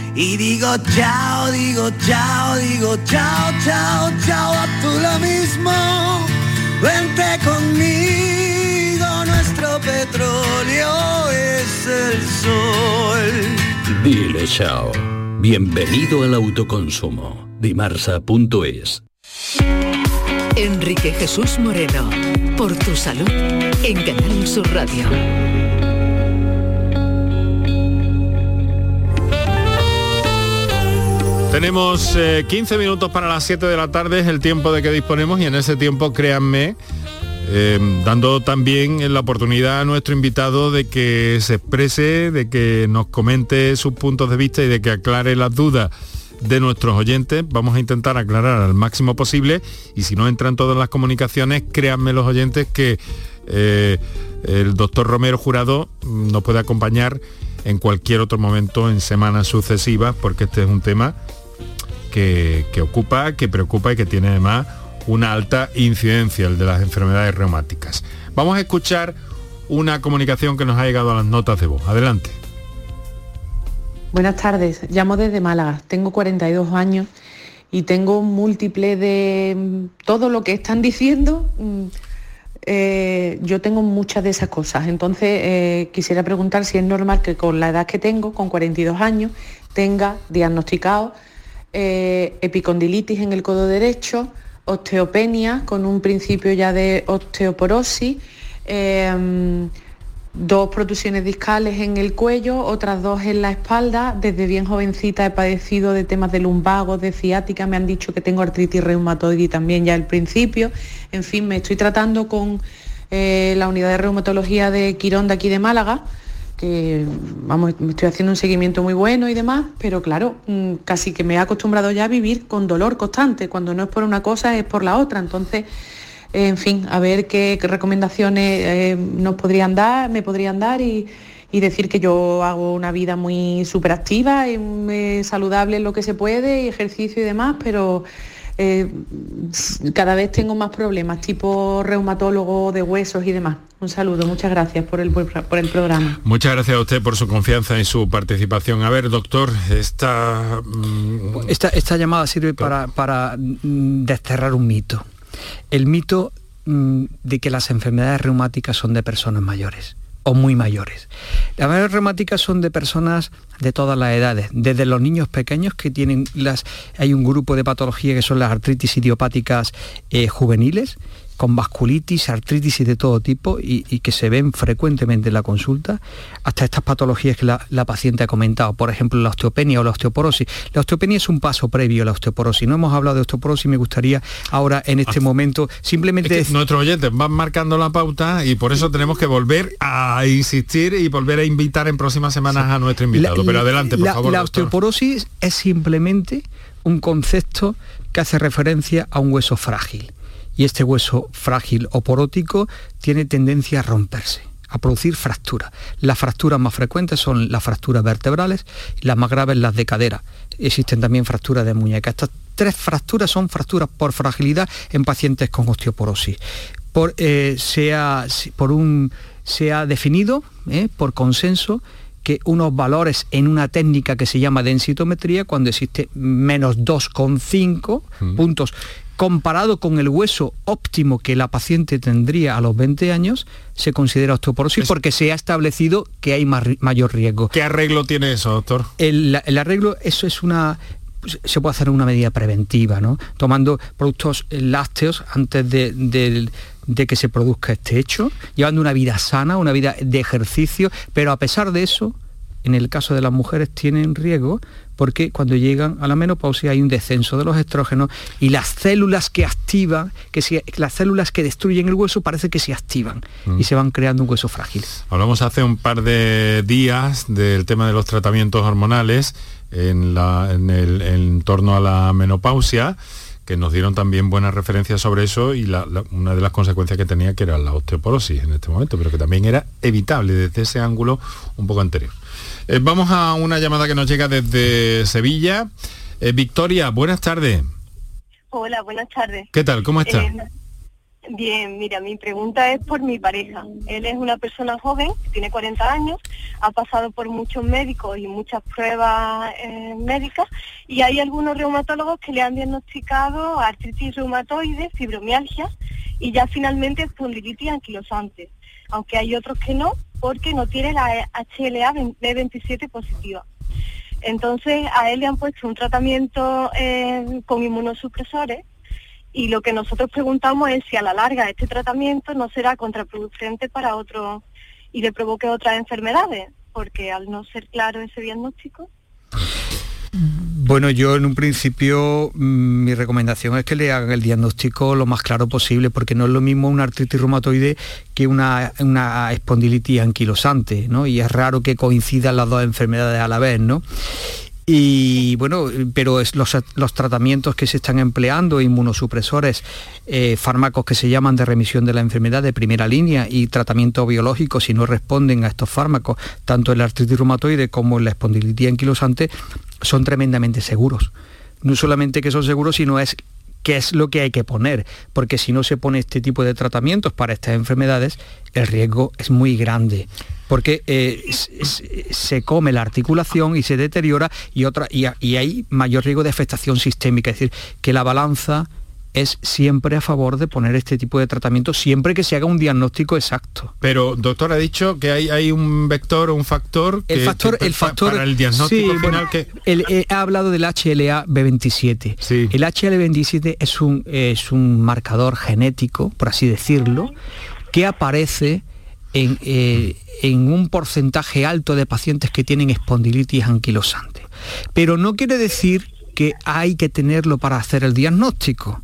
y digo chao, digo chao, digo chao, chao, chao, a tú lo mismo. Vente conmigo, nuestro petróleo es el sol. Dile chao. Bienvenido al autoconsumo. Dimarsa.es. Enrique Jesús Moreno, por tu salud, en Canal Sur Radio. Tenemos 15 eh, minutos para las 7 de la tarde, es el tiempo de que disponemos y en ese tiempo, créanme, em, dando también la oportunidad a nuestro invitado de que se exprese, de que nos comente sus puntos de vista y de que aclare las dudas de nuestros oyentes. Vamos a intentar aclarar al máximo posible y si no entran todas las comunicaciones, créanme los oyentes que eh, el doctor Romero Jurado nos puede acompañar en cualquier otro momento en semanas sucesivas porque este es un tema que, ocupa, que preocupa y que tiene además una alta incidencia, el de las enfermedades reumáticas. Vamos a escuchar una comunicación que nos ha llegado a las notas de voz. Adelante. Buenas tardes, llamo desde Málaga, tengo 42 años y tengo múltiple de mm, todo lo que están diciendo. Mm, eh, yo tengo muchas de esas cosas, entonces eh, quisiera preguntar si es normal que con la edad que tengo, con 42 años, tenga diagnosticado eh, epicondilitis en el codo derecho, osteopenia con un principio ya de osteoporosis, em, dos protusiones discales en el cuello, otras dos en la espalda. Desde bien jovencita he padecido de temas de lumbago, de ciática, me han dicho que tengo artritis reumatoide también ya al principio. En fin, me estoy tratando con eh, la unidad de reumatología de Quirón de aquí de Málaga que vamos, me estoy haciendo un seguimiento muy bueno y demás, pero claro, mm, casi que me he acostumbrado ya a vivir con dolor constante, cuando no es por una cosa es por la otra. Entonces, en fin, a ver qué, recomendaciones eh, nos podrían dar, me podrían dar y, decir que yo hago una vida muy superactiva y muy saludable en lo que se puede, y ejercicio y demás, pero eh, cada vez tengo más problemas, tipo reumatólogo de huesos y demás. Un saludo, muchas gracias por el, por el programa. Muchas gracias a usted por su confianza y su participación. A ver, doctor, esta... Mm, esta, esta llamada sirve para, para mm, desterrar un mito. El mito mm, de que las enfermedades reumáticas son de personas mayores o muy mayores. Las enfermedades reumáticas son de personas de todas las edades, desde los niños pequeños que tienen las... Hay un grupo de patologías que son las artritis idiopáticas eh, juveniles, con vasculitis, artritis y de todo tipo y, que se ven frecuentemente en la consulta, hasta estas patologías que la, paciente ha comentado, por ejemplo la osteopenia o la osteoporosis. La osteopenia es un paso previo a la osteoporosis. No hemos hablado de osteoporosis, me gustaría ahora en este ah. momento simplemente... Es nuestros oyentes van marcando la pauta y por eso tenemos que volver a insistir y volver a invitar en próximas semanas a nuestro invitado. Pero adelante, por favor. La osteoporosis es simplemente un concepto que hace referencia a un hueso frágil y este hueso frágil o porótico tiene tendencia a romperse a producir fracturas. Las fracturas más frecuentes son las fracturas vertebrales y las más graves las de cadera. Existen también fracturas de muñeca. Estas tres fracturas son fracturas por fragilidad en pacientes con osteoporosis. Por, eh, se, ha, por un, se ha definido eh, por consenso que unos valores en una técnica que se llama densitometría cuando existe menos 2,5 Mm. puntos comparado con el hueso óptimo que la paciente tendría a los 20 años, se considera osteoporosis porque se ha establecido que hay mayor riesgo. ¿Qué arreglo tiene eso, doctor? El, el arreglo, eso es una se puede hacer una medida preventiva, ¿no? Tomando productos lácteos antes de, de- de que se produzca este hecho, llevando una vida sana, una vida de ejercicio, pero a pesar de eso, en el caso de las mujeres tienen riesgo porque cuando llegan a la menopausia hay un descenso de los estrógenos y las células que activan, que se- las células que destruyen el hueso parece que se activan Mm. y se van creando un hueso frágil. Hablamos hace un par de días del tema de los tratamientos hormonales en, la- en el en torno a la menopausia, que nos dieron también buenas referencias sobre eso y la- la- una de las consecuencias que tenía que era la osteoporosis en este momento, pero que también era evitable desde ese ángulo un poco anterior. Eh, vamos a una llamada que nos llega desde Sevilla. Eh, Victoria, buenas tardes. Hola, buenas tardes. ¿Qué tal? ¿Cómo está? Eh, bien, mira, mi pregunta es por mi pareja. Él es una persona joven, tiene 40 años, ha pasado por muchos médicos y muchas pruebas eh, médicas y hay algunos reumatólogos que le han diagnosticado artritis reumatoide, fibromialgia y ya finalmente espondilitis anquilosante, aunque hay otros que no porque no tiene la HLA B27 positiva. Entonces a él le han puesto un tratamiento eh, con inmunosupresores y lo que nosotros preguntamos es si a la larga este tratamiento no será contraproducente para otros y le provoque otras enfermedades, porque al no ser claro ese diagnóstico, Bueno, yo en un principio mm, mi recomendación es que le hagan el diagnóstico lo más claro posible, porque no es lo mismo una artritis reumatoide que una, una espondilitis anquilosante, ¿no? Y es raro que coincidan las dos enfermedades a la vez, ¿no? Y bueno, pero los, tratamientos que se están empleando, inmunosupresores, eh, fármacos que se llaman de remisión de la enfermedad de primera línea y tratamiento biológico si no responden a estos fármacos, tanto en la artritis reumatoide como la espondilitis anquilosante, son tremendamente seguros. No solamente que son seguros, sino es qué es lo que hay que poner, porque si no se pone este tipo de tratamientos para estas enfermedades, el riesgo es muy grande, porque eh, se come la articulación y se deteriora y, otra, y, hay mayor riesgo de afectación sistémica, es decir, que la balanza es siempre a favor de poner este tipo de tratamiento, siempre que se haga un diagnóstico exacto. Pero, doctor, ha dicho que hay, hay un vector o un factor que, El factor, que el factor para el diagnóstico sí, final bueno, que el- eh, ha hablado del HLA B27. El HLA B27 es un, es un marcador genético, por así decirlo, que aparece en, eh, en un porcentaje alto de pacientes que tienen espondilitis anquilosante. Pero no quiere decir que hay que tenerlo para hacer el diagnóstico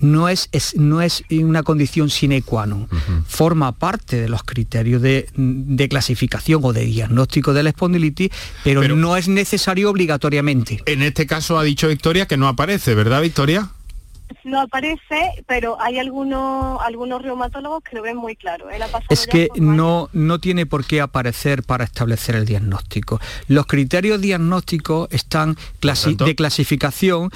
no es, es- no es una condición sine qua non. Forma parte de los criterios de, de clasificación o de diagnóstico de la espondilitis, pero, no es necesario obligatoriamente. En este caso ha dicho Victoria que no aparece, ¿verdad, Victoria? No aparece, pero hay algunos algunos reumatólogos que lo ven muy claro. Él ha pasado Es que no, no tiene por qué aparecer para establecer el diagnóstico. Los criterios diagnósticos están clasi- de clasificación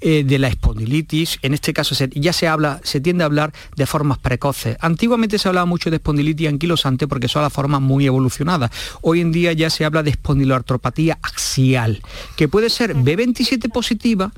eh, de la espondilitis, en este caso se- ya se habla, se tiende a hablar de formas precoces. Antiguamente se hablaba mucho de espondilitis anquilosante porque son las formas muy evolucionadas. Hoy en día ya se habla de espondiloartropatía axial, que puede ser B27 positiva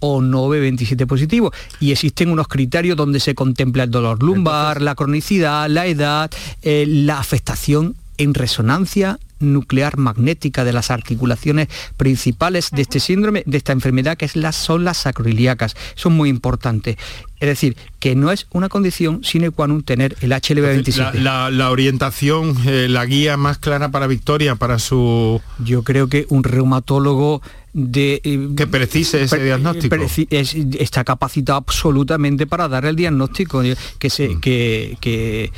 o no B27 positivo. Y existen unos criterios donde se contempla el dolor lumbar, la cronicidad, la edad, eh, la afectación en resonancia nuclear magnética de las articulaciones principales de este síndrome, de esta enfermedad, que es las, son las sacroiliacas. Son muy importantes. Es decir, que no es una condición sine qua non tener el HLB27. La, la- la orientación, eh, la guía más clara para Victoria, para su... Yo creo que un reumatólogo de... que precise ese diagnóstico. está capacitado absolutamente para dar el diagnóstico, eh, que, Mm. se, que, que,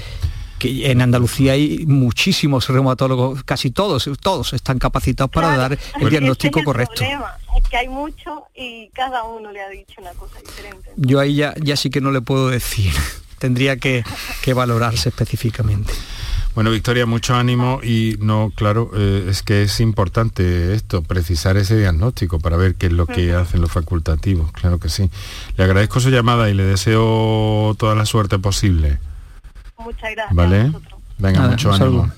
que en Andalucía hay muchísimos reumatólogos, casi todos, todos están capacitados para dar el Ese diagnóstico es el correcto. problema, es que hay muchos y cada uno le ha dicho una cosa diferente. Yo ahí ya, ya sí que no le puedo decir, <laughs> tendría que, que valorarse específicamente. Bueno, Victoria, mucho ánimo y no, claro, eh, es que es importante esto, precisar ese diagnóstico para ver qué es lo que hacen los facultativos, claro que sí. Le agradezco su llamada y le deseo toda la suerte posible. Muchas gracias. ¿Vale? Venga, Nada, mucho ánimo. saludo.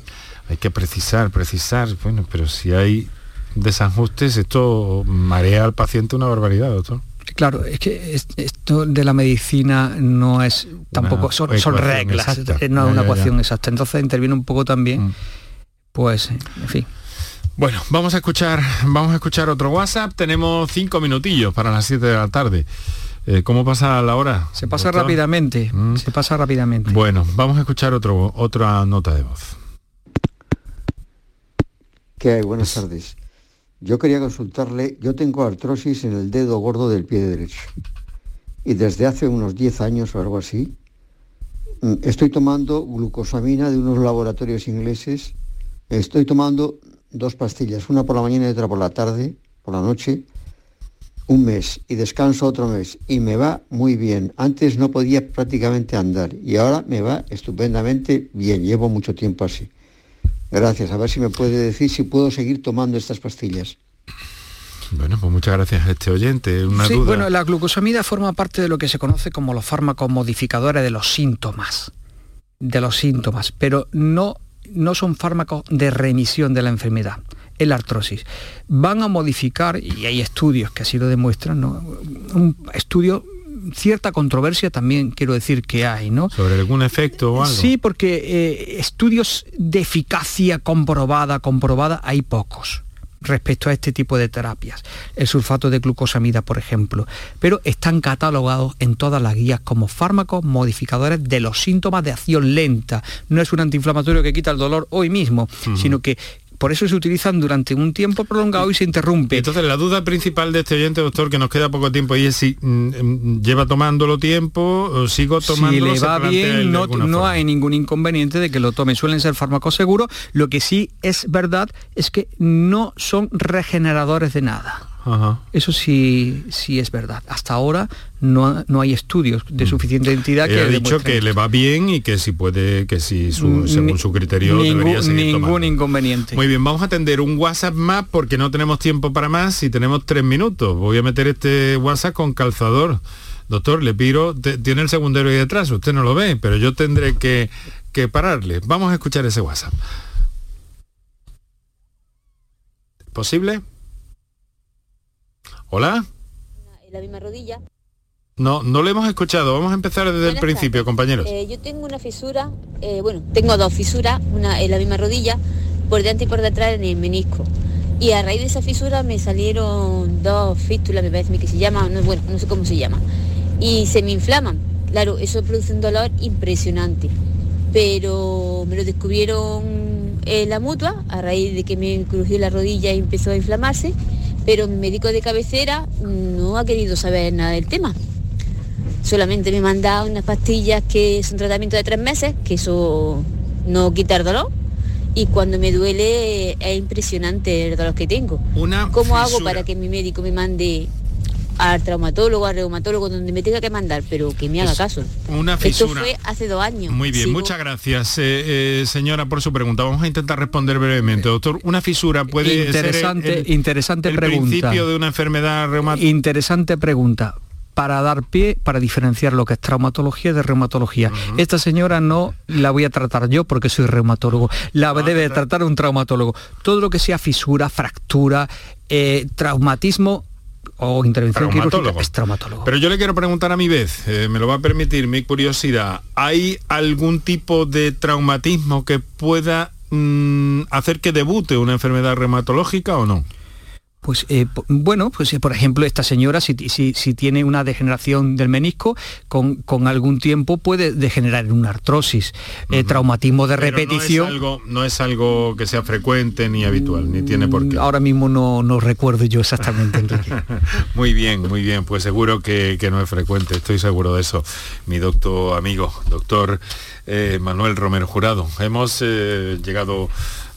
Hay que precisar, precisar. Bueno, pero si hay desajustes, esto marea al paciente una barbaridad, doctor. Claro, es que esto de la medicina no es tampoco, son, reglas, no es una ecuación exacta. Entonces interviene un poco también, mm. pues, en fin. Bueno, vamos a escuchar, vamos a escuchar otro WhatsApp. Tenemos cinco minutillos para las 7 de la tarde. Eh, ¿Cómo pasa la hora? Se pasa rápidamente, mm. se pasa rápidamente. Bueno, vamos a escuchar otro, otra nota de voz. ¿Qué hay? Buenas tardes. Yo quería consultarle, yo tengo artrosis en el dedo gordo del pie derecho y desde hace unos 10 años o algo así mm, estoy tomando glucosamina de unos laboratorios ingleses, estoy tomando dos pastillas, una por la mañana y otra por la tarde, por la noche, un mes y descanso otro mes y me va muy bien. Antes no podía prácticamente andar y ahora me va estupendamente bien, llevo mucho tiempo así. Gracias. A ver si me puede decir si puedo seguir tomando estas pastillas. Bueno, pues muchas gracias a este oyente. Una sí, bueno, la glucosamida forma parte de lo que se conoce como los fármacos modificadores de los síntomas. De los síntomas, pero no, no son fármacos de remisión de la enfermedad el artrosis. Van a modificar, y hay estudios que así lo demuestran, ¿no? un estudio cierta controversia también quiero decir que hay, ¿no? ¿Sobre algún efecto o algo? Sí, porque eh, estudios de eficacia comprobada, comprobada, hay pocos respecto a este tipo de terapias. El sulfato de glucosamida, por ejemplo. Pero están catalogados en todas las guías como fármacos modificadores de los síntomas de acción lenta. No es un antiinflamatorio que quita el dolor hoy mismo, sino que por eso se utilizan durante un tiempo prolongado y se interrumpe. Entonces, la duda principal de este oyente, doctor, que nos queda poco tiempo, y es si mm, mm, lleva tomándolo tiempo, o sigo tomándolo. Si le va bien, no, hay ningún inconveniente de que lo tome. Suelen ser fármacos seguros. Lo que sí es verdad es que no son regeneradores de nada. Eso sí, sí es verdad. Hasta ahora no, no hay estudios de mm. suficiente entidad que ha dicho que le va bien y que si puede, que si según su criterio ningún, debería seguir ningún inconveniente. Muy bien, vamos a atender un WhatsApp más porque no tenemos tiempo para más y tenemos tres minutos. Voy a meter este WhatsApp con calzador. Doctor, le pido, tiene el segundero ahí detrás, usted no lo ve, pero yo tendré que, que pararle. Vamos a escuchar ese WhatsApp. ¿Posible? ¿Hola? En la misma rodilla. No, no lo hemos escuchado. Vamos a empezar desde el principio, compañeros. Eh, yo tengo una fisura, eh, bueno, tengo dos fisuras, una en la misma rodilla, por delante y por detrás en el menisco. Y a raíz de esa fisura me salieron dos fístulas, me parece que se llama, no, bueno, no sé cómo se llama. Y se me inflaman. Claro, eso produce un dolor impresionante. Pero me lo descubrieron en la mutua, a raíz de que me crujió la rodilla y empezó a inflamarse pero mi médico de cabecera no ha querido saber nada del tema. Solamente me ha mandado unas pastillas que son tratamiento de tres meses, que eso no quita el dolor. Y cuando me duele es impresionante el dolor que tengo. ¿Cómo hago para que mi médico me mande al traumatólogo, al reumatólogo, donde me tenga que mandar, pero que me haga caso. Una fisura. Esto fue hace dos años. Muy bien, muchas gracias, eh, eh, señora, por su pregunta. Vamos a intentar responder brevemente, doctor. Una fisura puede interesante, ser interesante el pregunta. principio de una enfermedad reumática. Interesante pregunta para dar pie, para diferenciar lo que es traumatología de reumatología. Esta señora no la voy a tratar yo porque soy reumatólogo, la debe tratar un traumatólogo. Todo lo que sea fisura, fractura, eh, traumatismo, o intervención quirúrgica es traumatólogo. Pero yo le quiero preguntar a mi vez, eh, me lo va a permitir mi curiosidad, ¿hay algún tipo de traumatismo que pueda mm, hacer que debute una enfermedad reumatológica o no? Pues eh, bueno, pues eh, por ejemplo esta señora si, si, tiene una degeneración del menisco, con, con, algún tiempo puede degenerar en una artrosis, eh, traumatismo de repetición. No es, algo, no es algo que sea frecuente ni habitual, ni tiene por qué. Ahora mismo no, no recuerdo yo exactamente. <laughs> muy bien, muy bien, pues seguro que, que, no es frecuente, estoy seguro de eso. Mi doctor amigo, doctor Manuel Romero Jurado. Hemos llegado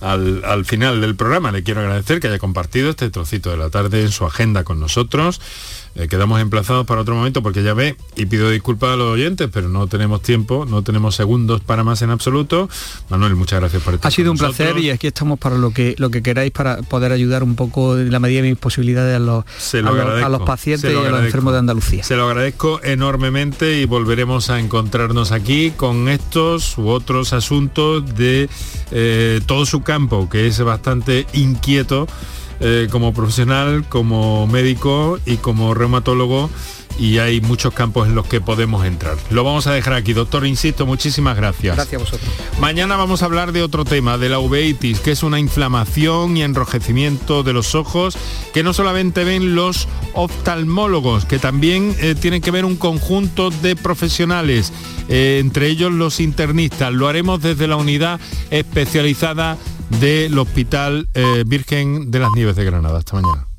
al, final del programa. Le quiero agradecer que haya compartido este trocito de la tarde en su agenda con nosotros. Eh, quedamos emplazados para otro momento porque ya ve, y pido disculpas a los oyentes, pero no tenemos tiempo, no tenemos segundos para más en absoluto. Manuel, muchas gracias por estar Ha sido un placer y aquí estamos para lo que lo que queráis para poder ayudar un poco en la medida de mis posibilidades a los, a los, pacientes y a los enfermos de Andalucía. Se lo agradezco enormemente y volveremos a encontrarnos aquí con estos u otros asuntos de eh, todo su campo, que es bastante inquieto eh, como profesional, como médico y como reumatólogo y hay muchos campos en los que podemos entrar. Lo vamos a dejar aquí. Doctor, insisto, muchísimas gracias. Gracias a vosotros. Mañana vamos a hablar de otro tema, de la uveitis, que es una inflamación y enrojecimiento de los ojos que no solamente ven los oftalmólogos, que también eh, tienen que ver un conjunto de profesionales, eh, entre ellos los internistas. Lo haremos desde la unidad especializada del Hospital eh, Virgen de las Nieves de Granada. Hasta mañana.